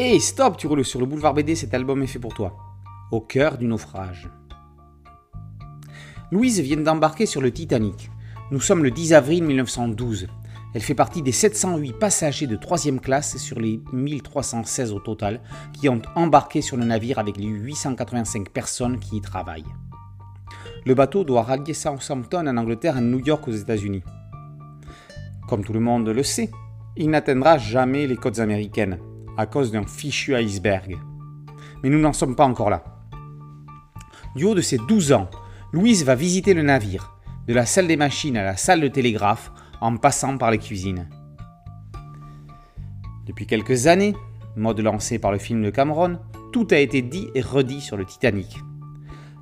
Hey, stop, tu roules sur le boulevard BD, cet album est fait pour toi. Au cœur du naufrage. Louise vient d'embarquer sur le Titanic. Nous sommes le 10 avril 1912. Elle fait partie des 708 passagers de 3 classe sur les 1316 au total qui ont embarqué sur le navire avec les 885 personnes qui y travaillent. Le bateau doit rallier Southampton en Angleterre et New York aux États-Unis. Comme tout le monde le sait, il n'atteindra jamais les côtes américaines à cause d'un fichu iceberg. Mais nous n'en sommes pas encore là. Du haut de ses 12 ans, Louise va visiter le navire, de la salle des machines à la salle de télégraphe, en passant par les cuisines. Depuis quelques années, mode lancé par le film de Cameron, tout a été dit et redit sur le Titanic.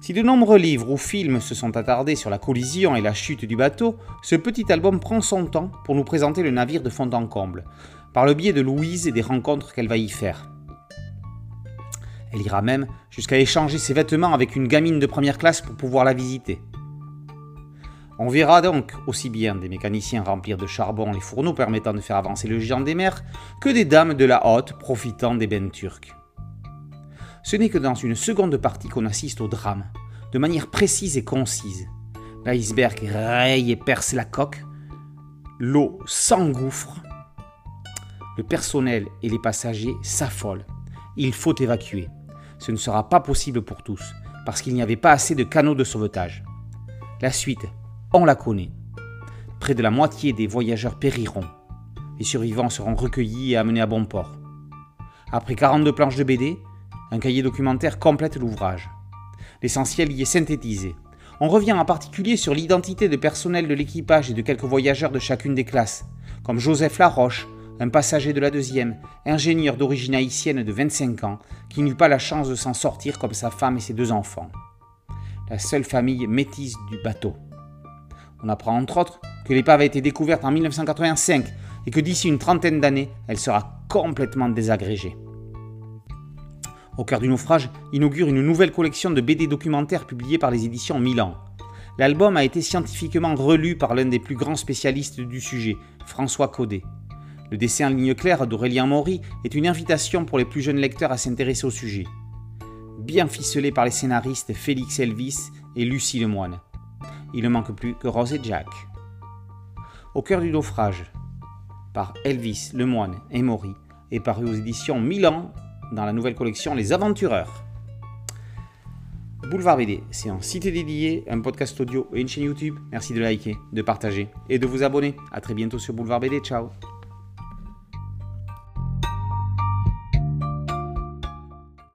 Si de nombreux livres ou films se sont attardés sur la collision et la chute du bateau, ce petit album prend son temps pour nous présenter le navire de fond en comble, par le biais de Louise et des rencontres qu'elle va y faire. Elle ira même jusqu'à échanger ses vêtements avec une gamine de première classe pour pouvoir la visiter. On verra donc aussi bien des mécaniciens remplir de charbon les fourneaux permettant de faire avancer le géant des mers que des dames de la haute profitant des bennes turcs. Ce n'est que dans une seconde partie qu'on assiste au drame, de manière précise et concise. L'iceberg raye et perce la coque, l'eau s'engouffre le personnel et les passagers s'affolent. Il faut évacuer. Ce ne sera pas possible pour tous, parce qu'il n'y avait pas assez de canaux de sauvetage. La suite, on la connaît. Près de la moitié des voyageurs périront. Les survivants seront recueillis et amenés à bon port. Après 42 planches de BD, un cahier documentaire complète l'ouvrage. L'essentiel y est synthétisé. On revient en particulier sur l'identité de personnel de l'équipage et de quelques voyageurs de chacune des classes, comme Joseph Laroche, un passager de la deuxième, ingénieur d'origine haïtienne de 25 ans, qui n'eut pas la chance de s'en sortir comme sa femme et ses deux enfants. La seule famille métisse du bateau. On apprend entre autres que l'épave a été découverte en 1985 et que d'ici une trentaine d'années, elle sera complètement désagrégée. Au cœur du naufrage inaugure une nouvelle collection de BD documentaires publiés par les éditions Milan. L'album a été scientifiquement relu par l'un des plus grands spécialistes du sujet, François Codet. Le dessin en ligne claire d'Aurélien Maury est une invitation pour les plus jeunes lecteurs à s'intéresser au sujet. Bien ficelé par les scénaristes Félix Elvis et Lucie Lemoine. Il ne manque plus que Rose et Jack. Au cœur du naufrage, par Elvis, Lemoine et Maury, est paru aux éditions Milan dans la nouvelle collection Les Aventureurs. Boulevard BD, c'est un site dédié, un podcast audio et une chaîne YouTube. Merci de liker, de partager et de vous abonner. A très bientôt sur Boulevard BD. Ciao